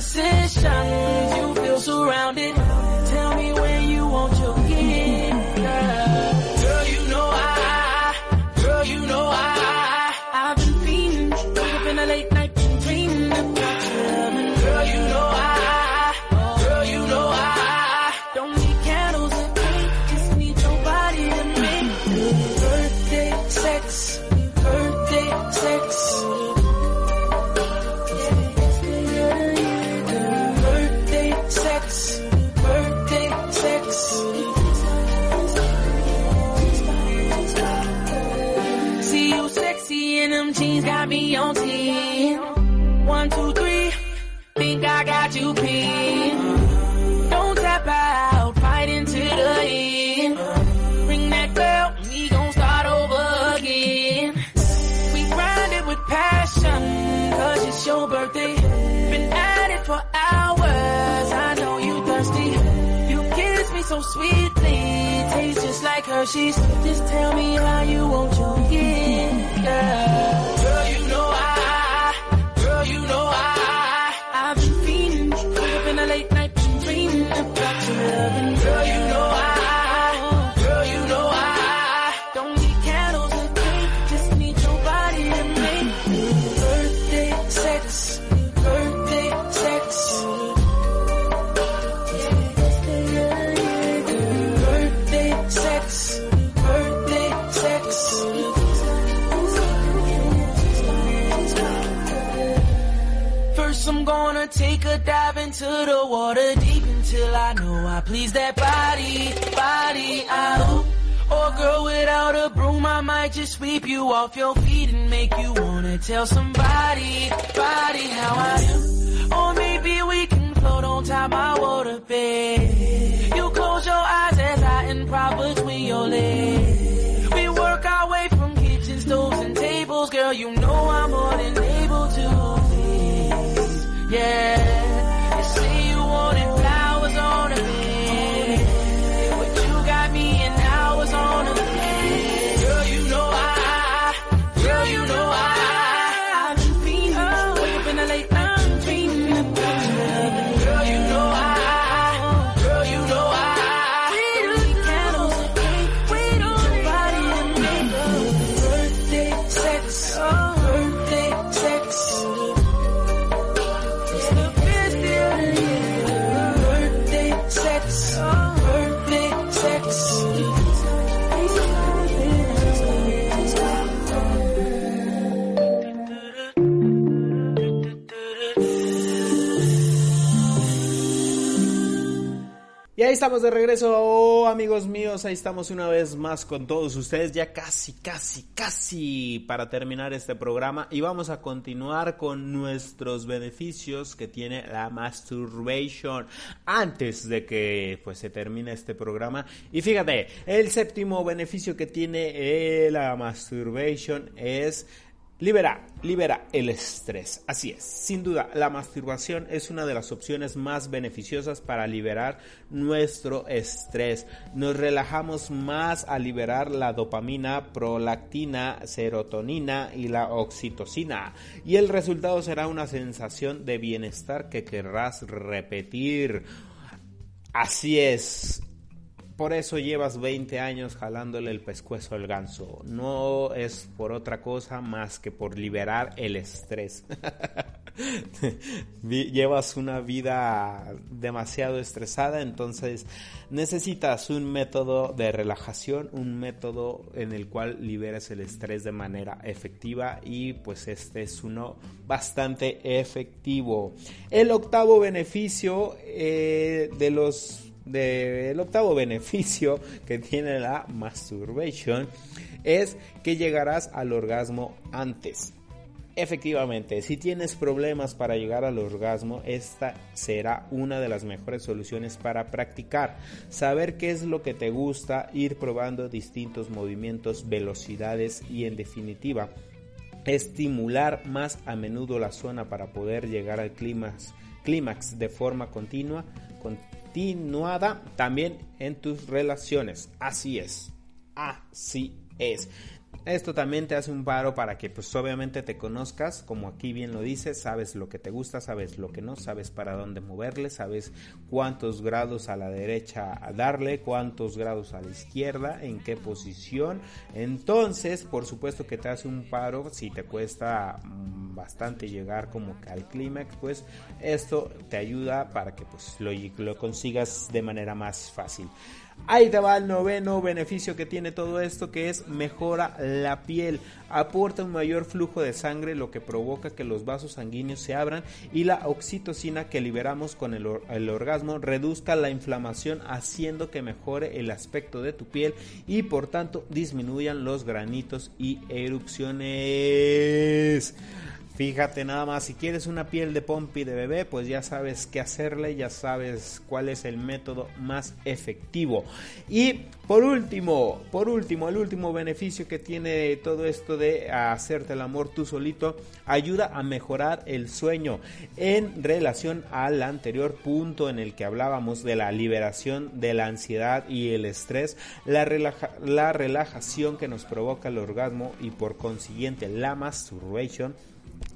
Positions, you feel surrounded. Tell me where so sweetly, tastes just like Hershey's. Just tell me how you want your gift, girl. Girl, you know I, girl, you know I, I've been wake up in the late night, water deep until I know I please that body, body ah, out. Or girl without a broom, I might just sweep you off your feet and make you wanna tell somebody, body how I do. Or maybe we can float on top my water bed. You close your eyes as I improv between your legs. We work our way from kitchen stoves and tables, girl. You know I'm more than able to please. Yeah, estamos de regreso, amigos míos, ahí estamos una vez más con todos ustedes, ya casi, casi, casi para terminar este programa. Y vamos a continuar con nuestros beneficios que tiene la masturbation. Antes de que pues se termine este programa. Y fíjate, el séptimo beneficio que tiene eh, la masturbation es Libera, libera el estrés. Así es, sin duda, la masturbación es una de las opciones más beneficiosas para liberar nuestro estrés. Nos relajamos más al liberar la dopamina, prolactina, serotonina y la oxitocina. Y el resultado será una sensación de bienestar que querrás repetir. Así es, por eso llevas 20 años jalándole el pescuezo al ganso. No es por otra cosa más que por liberar el estrés. *laughs* llevas una vida demasiado estresada, entonces necesitas un método de relajación, un método en el cual liberes el estrés de manera efectiva y pues este es uno bastante efectivo. El octavo beneficio eh, de los del octavo beneficio que tiene la masturbation es que llegarás al orgasmo antes. Efectivamente, si tienes problemas para llegar al orgasmo, esta será una de las mejores soluciones para practicar. Saber qué es lo que te gusta, ir probando distintos movimientos, velocidades y en definitiva estimular más a menudo la zona para poder llegar al clímax, clímax de forma continua, continuada también en tus relaciones. Así es, así es. Esto también te hace un paro para que pues obviamente te conozcas, como aquí bien lo dice, sabes lo que te gusta, sabes lo que no, sabes para dónde moverle, sabes cuántos grados a la derecha darle, cuántos grados a la izquierda, en qué posición. Entonces, por supuesto que te hace un paro si te cuesta mm, bastante llegar como que al clímax, pues esto te ayuda para que pues lo, lo consigas de manera más fácil. Ahí te va el noveno beneficio que tiene todo esto, que es mejora la piel. Aporta un mayor flujo de sangre, lo que provoca que los vasos sanguíneos se abran y la oxitocina que liberamos con el, el orgasmo reduzca la inflamación, haciendo que mejore el aspecto de tu piel y por tanto disminuyan los granitos y erupciones. Fíjate nada más, si quieres una piel de pompi de bebé, pues ya sabes qué hacerle, ya sabes cuál es el método más efectivo. Y por último, por último, el último beneficio que tiene todo esto de hacerte el amor tú solito, ayuda a mejorar el sueño en relación al anterior punto en el que hablábamos de la liberación de la ansiedad y el estrés, la, la relajación que nos provoca el orgasmo y por consiguiente la masturbación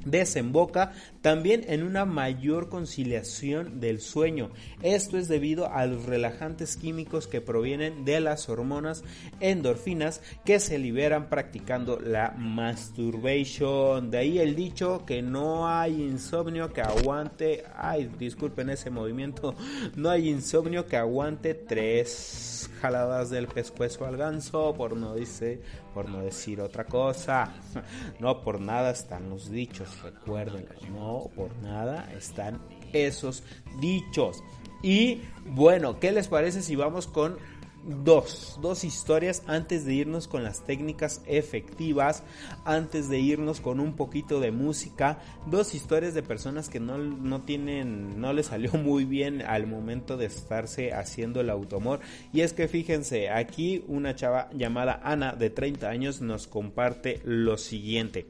desemboca también en una mayor conciliación del sueño. Esto es debido a los relajantes químicos que provienen de las hormonas endorfinas que se liberan practicando la masturbation. De ahí el dicho que no hay insomnio que aguante, ay, disculpen ese movimiento, *laughs* no hay insomnio que aguante tres jaladas del pescuezo al ganso, por no dice, por no decir otra cosa. *laughs* No por nada están los dichos, recuerden, no por nada están esos dichos. Y bueno, ¿qué les parece si vamos con dos, dos historias antes de irnos con las técnicas efectivas, antes de irnos con un poquito de música, dos historias de personas que no, no tienen, no les salió *laughs* muy bien al momento de estarse haciendo el automor. Y es que fíjense, aquí una chava llamada Ana de 30 años nos comparte lo siguiente.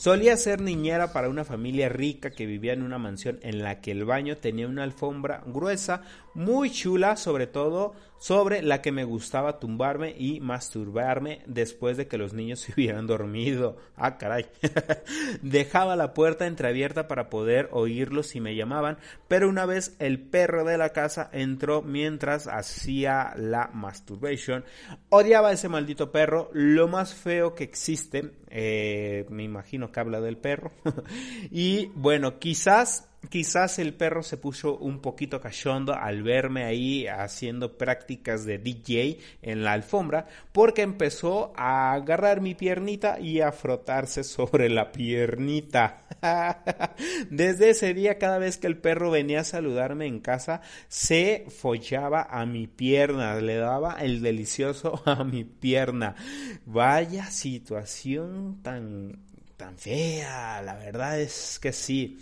Solía ser niñera para una familia rica que vivía en una mansión en la que el baño tenía una alfombra gruesa, muy chula, sobre todo sobre la que me gustaba tumbarme y masturbarme después de que los niños *laughs* se hubieran dormido. Ah, caray. *laughs* Dejaba la puerta entreabierta para poder oírlos si me llamaban, pero una vez el perro de la casa entró mientras hacía la masturbation. Odiaba a ese maldito perro, lo más feo que existe. Eh, me imagino que habla del perro. *laughs* y bueno, quizás Quizás el perro se puso un poquito cachondo al verme ahí haciendo prácticas de DJ en la alfombra porque empezó a agarrar mi piernita y a frotarse sobre la piernita. *laughs* Desde ese día cada vez que el perro venía a saludarme en casa se follaba a mi pierna, le daba el delicioso *laughs* a mi pierna. Vaya situación tan tan fea, la verdad es que sí.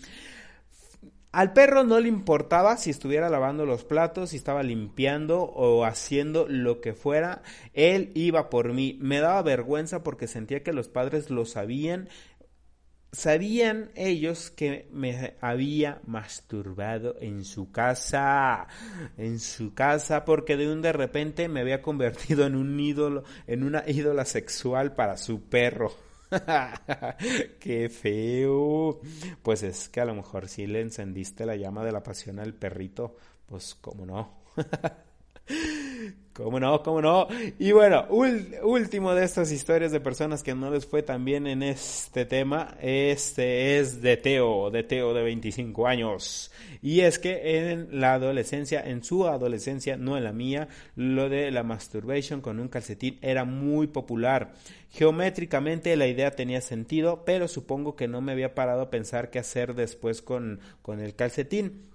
Al perro no le importaba si estuviera lavando los platos, si estaba limpiando o haciendo lo que fuera, él iba por mí. Me daba vergüenza porque sentía que los padres lo sabían, sabían ellos que me había masturbado en su casa, en su casa, porque de un de repente me había convertido en un ídolo, en una ídola sexual para su perro. *laughs* Qué feo. Pues es que a lo mejor si le encendiste la llama de la pasión al perrito, pues cómo no. *laughs* ¿Cómo no? ¿Cómo no? Y bueno, último de estas historias de personas que no les fue tan bien en este tema, este es de Teo, de Teo de 25 años. Y es que en la adolescencia, en su adolescencia, no en la mía, lo de la masturbation con un calcetín era muy popular. Geométricamente la idea tenía sentido, pero supongo que no me había parado a pensar qué hacer después con, con el calcetín.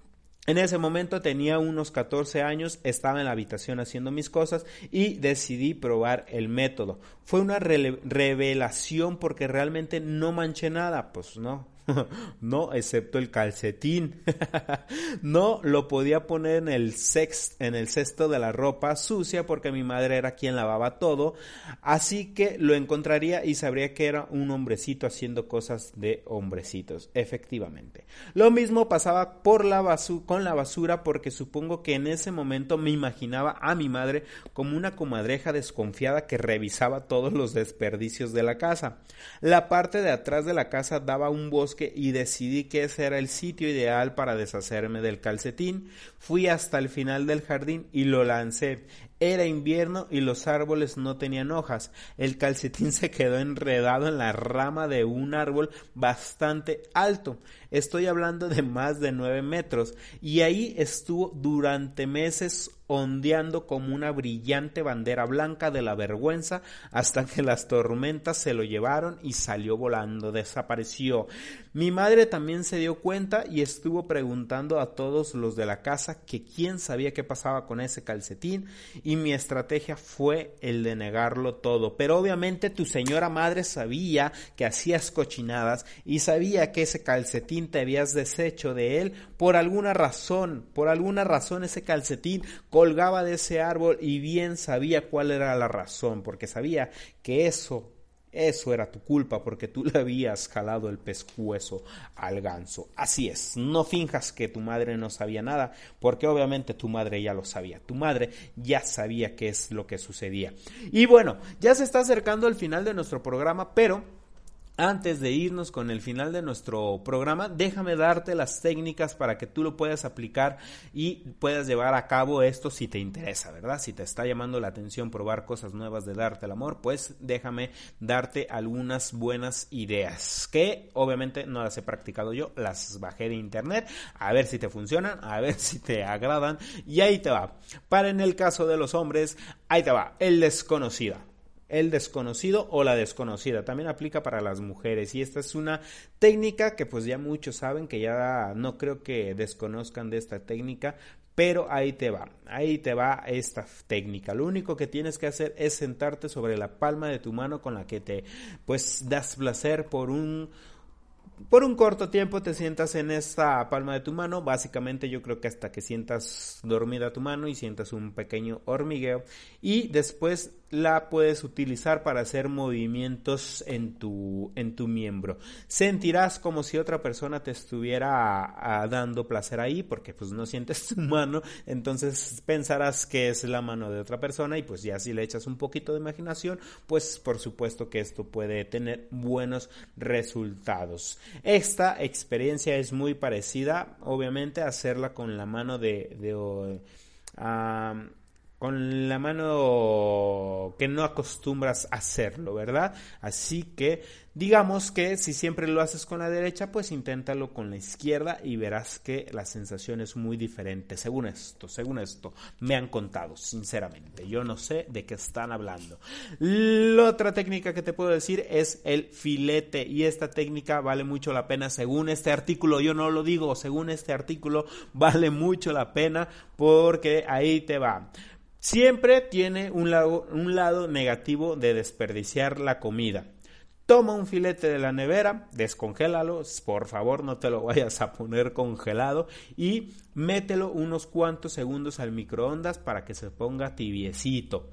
En ese momento tenía unos 14 años, estaba en la habitación haciendo mis cosas y decidí probar el método. Fue una revelación porque realmente no manché nada, pues no, *laughs* no, excepto el calcetín. *laughs* no lo podía poner en el, sex, en el cesto de la ropa sucia porque mi madre era quien lavaba todo, así que lo encontraría y sabría que era un hombrecito haciendo cosas de hombrecitos, efectivamente. Lo mismo pasaba con la basura porque supongo que en ese momento me imaginaba a mi madre como una comadreja desconfiada que revisaba todos los desperdicios de la casa. La parte de atrás de la casa daba un bosque y decidí que ese era el sitio ideal para deshacerme del calcetín. Fui hasta el final del jardín y lo lancé. Era invierno y los árboles no tenían hojas. El calcetín se quedó enredado en la rama de un árbol bastante alto. Estoy hablando de más de nueve metros. Y ahí estuvo durante meses ondeando como una brillante bandera blanca de la vergüenza hasta que las tormentas se lo llevaron y salió volando, desapareció. Mi madre también se dio cuenta y estuvo preguntando a todos los de la casa que quién sabía qué pasaba con ese calcetín y mi estrategia fue el de negarlo todo. Pero obviamente tu señora madre sabía que hacías cochinadas y sabía que ese calcetín te habías deshecho de él por alguna razón, por alguna razón ese calcetín colgaba de ese árbol y bien sabía cuál era la razón, porque sabía que eso eso era tu culpa porque tú le habías jalado el pescuezo al ganso. Así es, no finjas que tu madre no sabía nada, porque obviamente tu madre ya lo sabía. Tu madre ya sabía qué es lo que sucedía. Y bueno, ya se está acercando el final de nuestro programa, pero antes de irnos con el final de nuestro programa, déjame darte las técnicas para que tú lo puedas aplicar y puedas llevar a cabo esto si te interesa, ¿verdad? Si te está llamando la atención probar cosas nuevas de darte el amor, pues déjame darte algunas buenas ideas que obviamente no las he practicado yo, las bajé de internet, a ver si te funcionan, a ver si te agradan y ahí te va. Para en el caso de los hombres, ahí te va, el desconocido el desconocido o la desconocida. También aplica para las mujeres y esta es una técnica que pues ya muchos saben que ya no creo que desconozcan de esta técnica, pero ahí te va, ahí te va esta técnica. Lo único que tienes que hacer es sentarte sobre la palma de tu mano con la que te pues das placer por un por un corto tiempo te sientas en esta palma de tu mano, básicamente yo creo que hasta que sientas dormida tu mano y sientas un pequeño hormigueo y después la puedes utilizar para hacer movimientos en tu, en tu miembro. Sentirás como si otra persona te estuviera dando placer ahí porque pues no sientes tu mano, entonces pensarás que es la mano de otra persona y pues ya si le echas un poquito de imaginación, pues por supuesto que esto puede tener buenos resultados. Esta experiencia es muy parecida, obviamente, a hacerla con la mano de... de con la mano que no acostumbras a hacerlo, ¿verdad? Así que digamos que si siempre lo haces con la derecha, pues inténtalo con la izquierda y verás que la sensación es muy diferente. Según esto, según esto, me han contado, sinceramente. Yo no sé de qué están hablando. La otra técnica que te puedo decir es el filete y esta técnica vale mucho la pena según este artículo. Yo no lo digo, según este artículo *laughs* vale mucho la pena porque ahí te va. Siempre tiene un lado, negativo de desperdiciar la comida. Toma un filete de la nevera, descongélalo, por favor no te lo vayas a poner congelado y mételo unos cuantos segundos al microondas para que se ponga tibiecito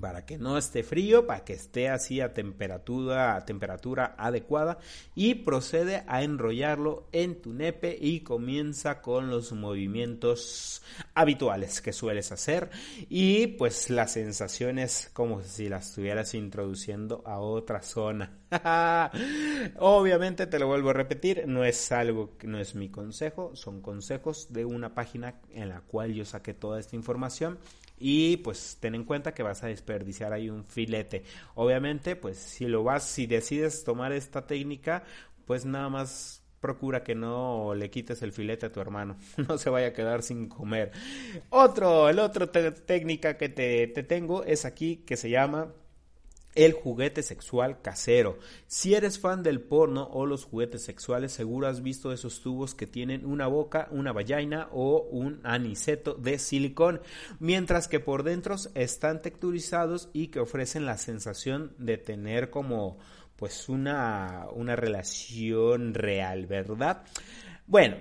para que no esté frío, para que esté así a temperatura, a temperatura adecuada y procede a enrollarlo en tu nepe y comienza con los movimientos habituales que sueles hacer y pues la sensación es como si la estuvieras introduciendo a otra zona. *laughs* Obviamente te lo vuelvo a repetir, no es algo, no es mi consejo, son consejos de una página en la cual yo saqué toda esta información y pues ten en cuenta que vas a desperdiciar ahí un filete. Obviamente, pues si lo vas, si decides tomar esta técnica, pues nada más procura que no le quites el filete a tu hermano, *laughs* no se vaya a quedar sin comer. Otro, el otro técnica que te, te tengo es aquí que se llama el juguete sexual casero. Si eres fan del porno o los juguetes sexuales, seguro has visto esos tubos que tienen una boca, una vagina o un aniceto de silicón, mientras que por dentro están texturizados y que ofrecen la sensación de tener como pues una, una relación real, ¿verdad? Bueno,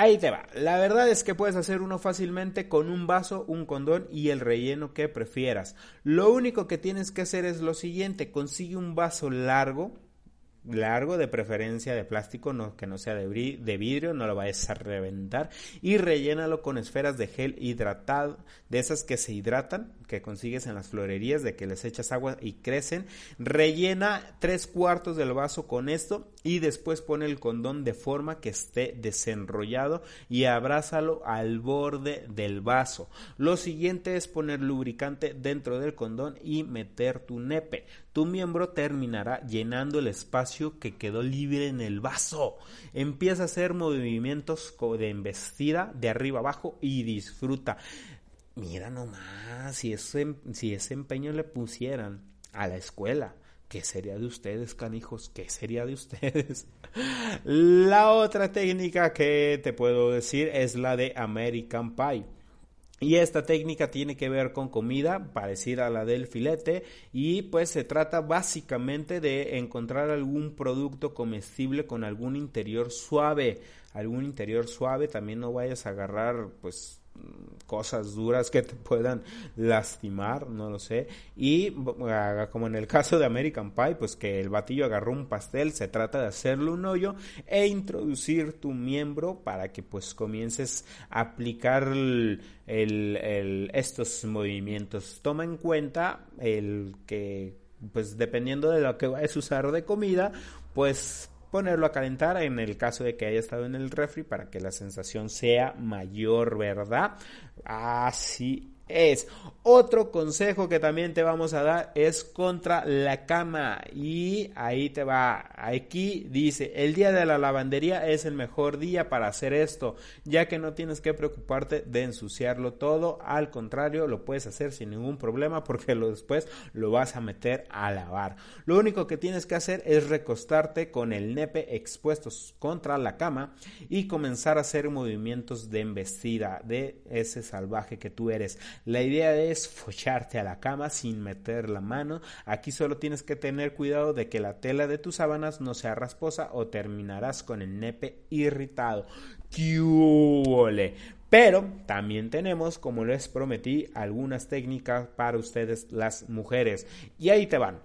Ahí te va. La verdad es que puedes hacer uno fácilmente con un vaso, un condón y el relleno que prefieras. Lo único que tienes que hacer es lo siguiente. Consigue un vaso largo, largo, de preferencia de plástico, que no sea de, de, vidrio, no lo vayas a reventar, y rellénalo con esferas de gel hidratado, de esas que se hidratan, que consigues en las florerías, de que les echas agua y crecen. Rellena tres cuartos del vaso con esto y después pone el condón de forma que esté desenrollado y abrázalo al borde del vaso. Lo siguiente es poner lubricante dentro del condón y meter tu nepe. Tu miembro terminará llenando el espacio que quedó libre en el vaso. Empieza a hacer movimientos de embestida de arriba abajo y disfruta. Mira nomás, si ese, si ese empeño le pusieran a la escuela, ¿qué sería de ustedes, canijos? ¿Qué sería de ustedes? *laughs* La otra técnica que te puedo decir es la de American Pie. Y esta técnica tiene que ver con comida parecida a la del filete y pues se trata básicamente de encontrar algún producto comestible con algún interior suave, algún interior suave, también no vayas a agarrar pues cosas duras que te puedan lastimar, no lo sé. Y como en el caso de American Pie, pues que el batillo agarró un pastel, se trata de hacerle un hoyo e introducir tu miembro para que pues comiences a aplicar estos movimientos. Toma en cuenta el que pues dependiendo de lo que vayas a usar de comida, pues ponerlo a calentar en el caso de que haya estado en el refri para que la sensación sea mayor, ¿verdad? Así es. Otro consejo que también te vamos a dar es contra la cama. Y ahí te va. Aquí dice, el día de la lavandería es el mejor día para hacer esto, ya que no tienes que preocuparte de ensuciarlo todo. Al contrario, lo puedes hacer sin ningún problema porque después lo vas a meter a lavar. Lo único que tienes que hacer es recostarte con el nepe expuestos contra la cama y comenzar a hacer movimientos de embestida de ese salvaje que tú eres. La idea es focharte a la cama sin meter la mano. Aquí solo tienes que tener cuidado de que la tela de tus sábanas no sea rasposa o terminarás con el nepe irritado. ¡Qué Pero también tenemos, como les prometí, algunas técnicas para ustedes las mujeres. Y ahí te van.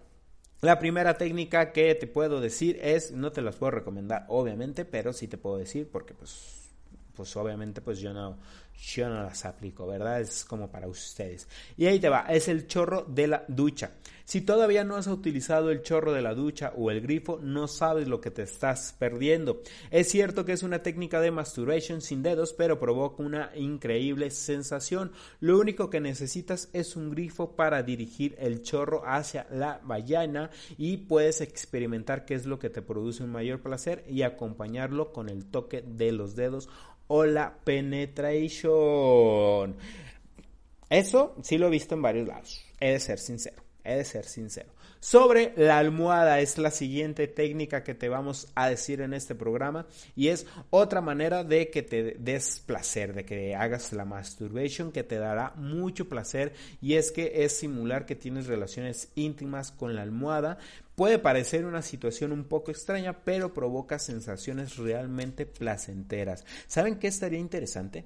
La primera técnica que te puedo decir es, no te las puedo recomendar obviamente, pero sí te puedo decir porque pues pues obviamente pues yo no, yo no las aplico, ¿verdad? Es como para ustedes. Y ahí te va, es el chorro de la ducha. Si todavía no has utilizado el chorro de la ducha o el grifo, no sabes lo que te estás perdiendo. Es cierto que es una técnica de masturbation sin dedos, pero provoca una increíble sensación. Lo único que necesitas es un grifo para dirigir el chorro hacia la vagina y puedes experimentar qué es lo que te produce un mayor placer y acompañarlo con el toque de los dedos o la penetration. Eso sí lo he visto en varios lados. He de ser sincero. He de ser sincero. Sobre la almohada es la siguiente técnica que te vamos a decir en este programa y es otra manera de que te des placer, de que hagas la masturbation que te dará mucho placer y es que es simular que tienes relaciones íntimas con la almohada. Puede parecer una situación un poco extraña, pero provoca sensaciones realmente placenteras. ¿Saben qué estaría interesante?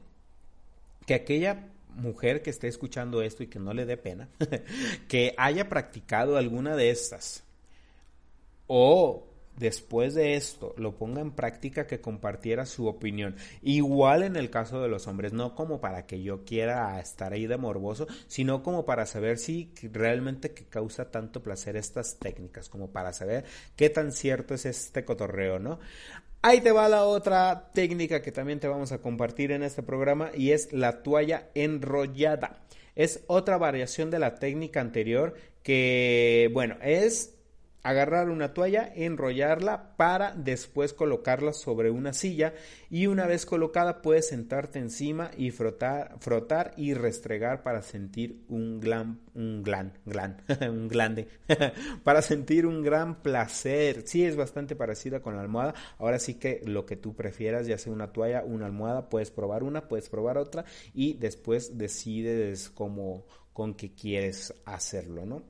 Que aquella mujer que esté escuchando esto y que no le dé pena, *laughs* que haya practicado alguna de estas o después de esto lo ponga en práctica que compartiera su opinión. Igual en el caso de los hombres, no como para que yo quiera estar ahí de morboso, sino como para saber si realmente que causa tanto placer estas técnicas, como para saber qué tan cierto es este cotorreo, ¿no? Ahí te va la otra técnica que también te vamos a compartir en este programa y es la toalla enrollada. Es otra variación de la técnica anterior que, bueno, es agarrar una toalla, enrollarla para después colocarla sobre una silla y una vez colocada puedes sentarte encima y frotar, frotar y restregar para sentir un gran, un glan, glan, *laughs* un glande, *laughs* para sentir un gran placer. Sí, es bastante parecida con la almohada. Ahora sí que lo que tú prefieras, ya sea una toalla, una almohada, puedes probar una, puedes probar otra y después decides cómo con que quieres hacerlo, ¿no?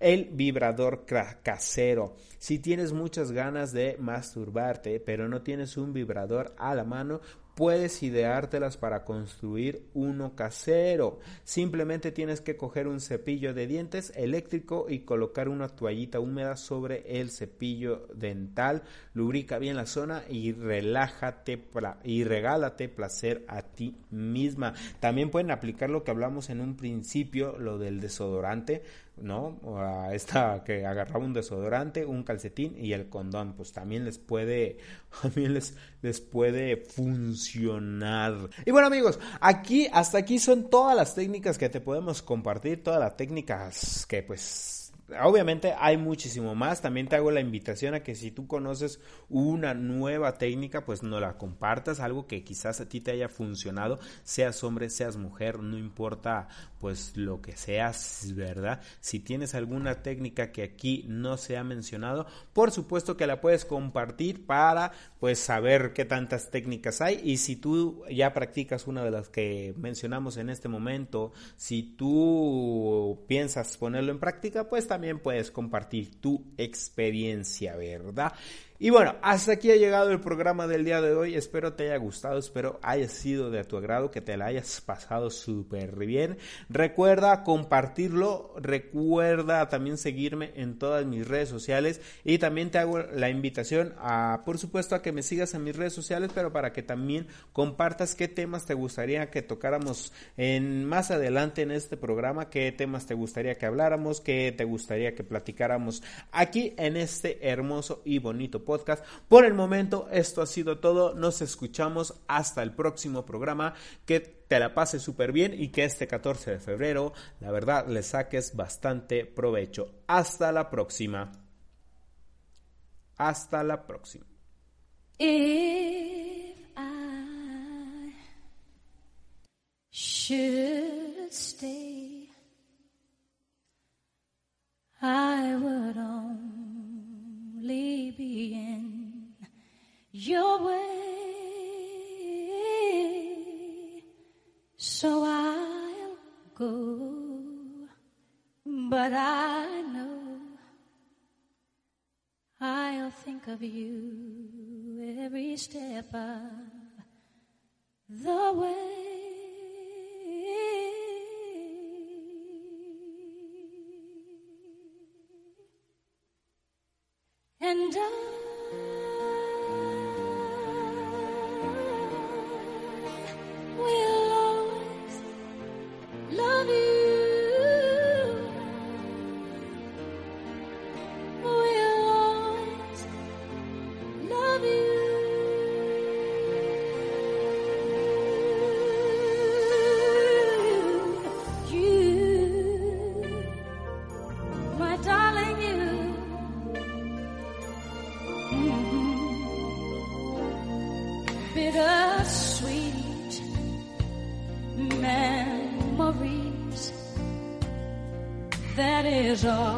El vibrador casero. Si tienes muchas ganas de masturbarte, pero no tienes un vibrador a la mano, puedes ideártelas para construir uno casero. Simplemente tienes que coger un cepillo de dientes eléctrico y colocar una toallita húmeda sobre el cepillo dental. Lubrica bien la zona y relájate y regálate placer a ti misma. También pueden aplicar lo que hablamos en un principio, lo del desodorante. ¿No? A esta que agarraba un desodorante, un calcetín y el condón, pues también les puede, *laughs* también les, les puede funcionar. Y bueno amigos, aquí, hasta aquí son todas las técnicas que te podemos compartir, todas las técnicas que pues Obviamente hay muchísimo más. También te hago la invitación a que si tú conoces una nueva técnica, pues no la compartas, algo que quizás a ti te haya funcionado, seas hombre, seas mujer, no importa pues lo que seas, ¿verdad? Si tienes alguna técnica que aquí no se ha mencionado, por supuesto que la puedes compartir para pues saber qué tantas técnicas hay y si tú ya practicas una de las que mencionamos en este momento, si tú piensas ponerlo en práctica, pues también puedes compartir tu experiencia, ¿verdad? Y bueno, hasta aquí ha llegado el programa del día de hoy. Espero te haya gustado, espero haya sido de tu agrado, que te la hayas pasado súper bien. Recuerda compartirlo, recuerda también seguirme en todas mis redes sociales y también te hago la invitación a, por supuesto, a que me sigas en mis redes sociales, pero para que también compartas qué temas te gustaría que tocáramos en más adelante en este programa, qué temas te gustaría que habláramos, qué te gustaría que platicáramos aquí en este hermoso y bonito podcast podcast. Por el momento, esto ha sido todo. Nos escuchamos hasta el próximo programa. Que te la pases súper bien y que este 14 de febrero, la verdad, le saques bastante provecho. Hasta la próxima. Hasta la próxima. If treasure.